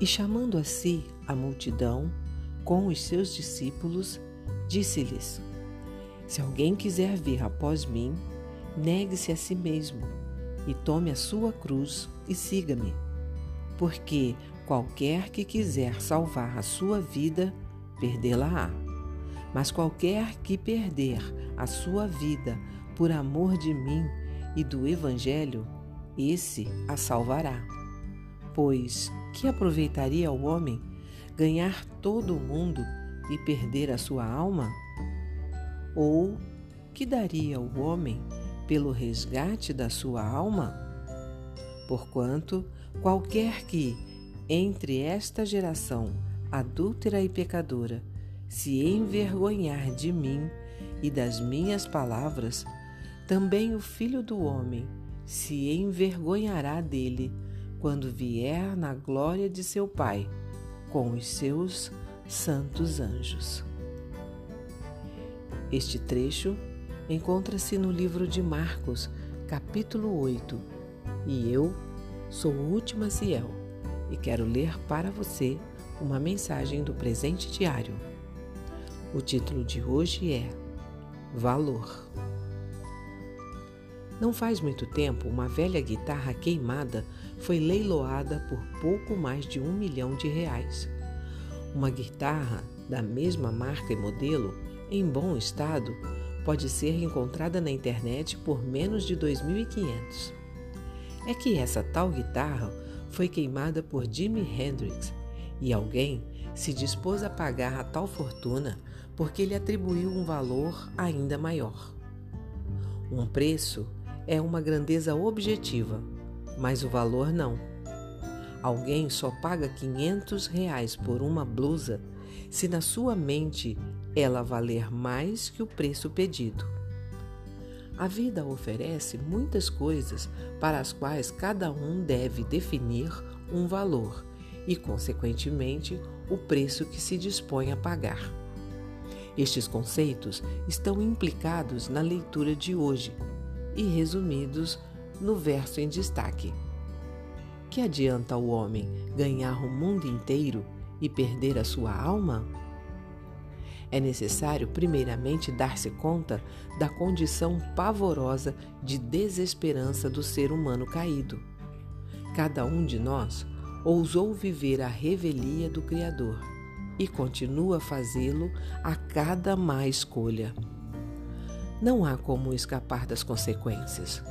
E chamando a si a multidão com os seus discípulos, disse-lhes: Se alguém quiser vir após mim, negue-se a si mesmo e tome a sua cruz e siga-me. Porque qualquer que quiser salvar a sua vida, perdê-la-á. Mas qualquer que perder a sua vida por amor de mim e do Evangelho, esse a salvará. Pois que aproveitaria o homem ganhar todo o mundo e perder a sua alma? Ou que daria o homem pelo resgate da sua alma? Porquanto qualquer que, entre esta geração adúltera e pecadora, se envergonhar de mim e das minhas palavras, também o Filho do Homem se envergonhará dele quando vier na glória de seu Pai com os seus santos anjos. Este trecho encontra-se no livro de Marcos, capítulo 8, e eu sou o último Ciel e quero ler para você uma mensagem do presente diário. O título de hoje é Valor. Não faz muito tempo, uma velha guitarra queimada foi leiloada por pouco mais de um milhão de reais. Uma guitarra da mesma marca e modelo, em bom estado, pode ser encontrada na internet por menos de 2.500. É que essa tal guitarra foi queimada por Jimi Hendrix e alguém se dispôs a pagar a tal fortuna porque ele atribuiu um valor ainda maior. Um preço é uma grandeza objetiva, mas o valor não. Alguém só paga 500 reais por uma blusa se na sua mente ela valer mais que o preço pedido. A vida oferece muitas coisas para as quais cada um deve definir um valor e, consequentemente, o preço que se dispõe a pagar. Estes conceitos estão implicados na leitura de hoje e resumidos no verso em destaque. Que adianta o homem ganhar o mundo inteiro e perder a sua alma? É necessário, primeiramente, dar-se conta da condição pavorosa de desesperança do ser humano caído. Cada um de nós ousou viver a revelia do Criador e continua a fazê-lo a cada má escolha não há como escapar das consequências.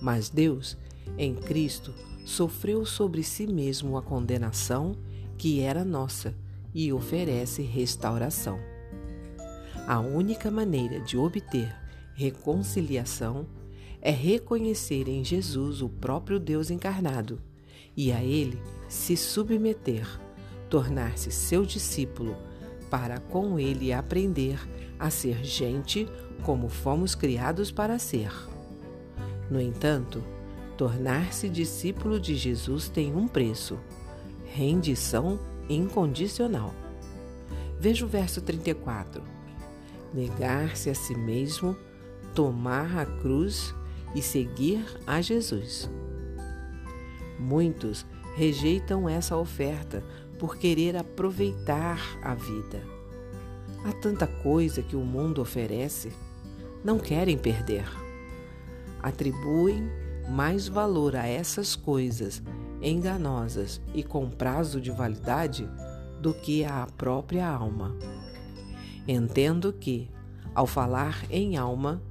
Mas Deus, em Cristo, sofreu sobre si mesmo a condenação que era nossa e oferece restauração. A única maneira de obter reconciliação é reconhecer em Jesus o próprio Deus encarnado e a Ele se submeter, tornar-se seu discípulo, para com Ele aprender a ser gente como fomos criados para ser. No entanto, tornar-se discípulo de Jesus tem um preço: rendição incondicional. Veja o verso 34. Negar-se a si mesmo, tomar a cruz e seguir a Jesus. Muitos rejeitam essa oferta por querer aproveitar a vida. Há tanta coisa que o mundo oferece não querem perder. Atribuem mais valor a essas coisas enganosas e com prazo de validade do que à própria alma. Entendo que, ao falar em alma,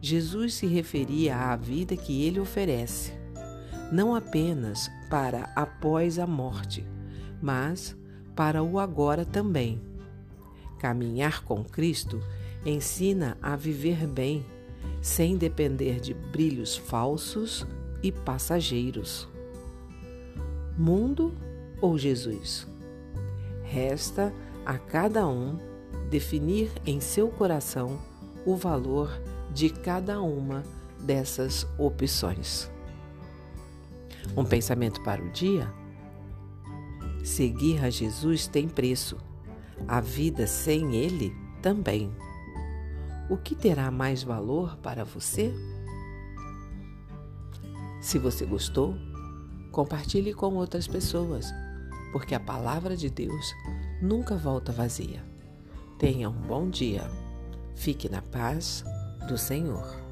Jesus se referia à vida que ele oferece, não apenas para após a morte, mas para o agora também. Caminhar com Cristo ensina a viver bem, sem depender de brilhos falsos e passageiros. Mundo ou Jesus? Resta a cada um definir em seu coração o valor de cada uma dessas opções. Um pensamento para o dia? Seguir a Jesus tem preço. A vida sem ele também o que terá mais valor para você? Se você gostou, compartilhe com outras pessoas. porque a palavra de Deus nunca volta vazia. Tenha um bom dia. Fique na paz do Senhor.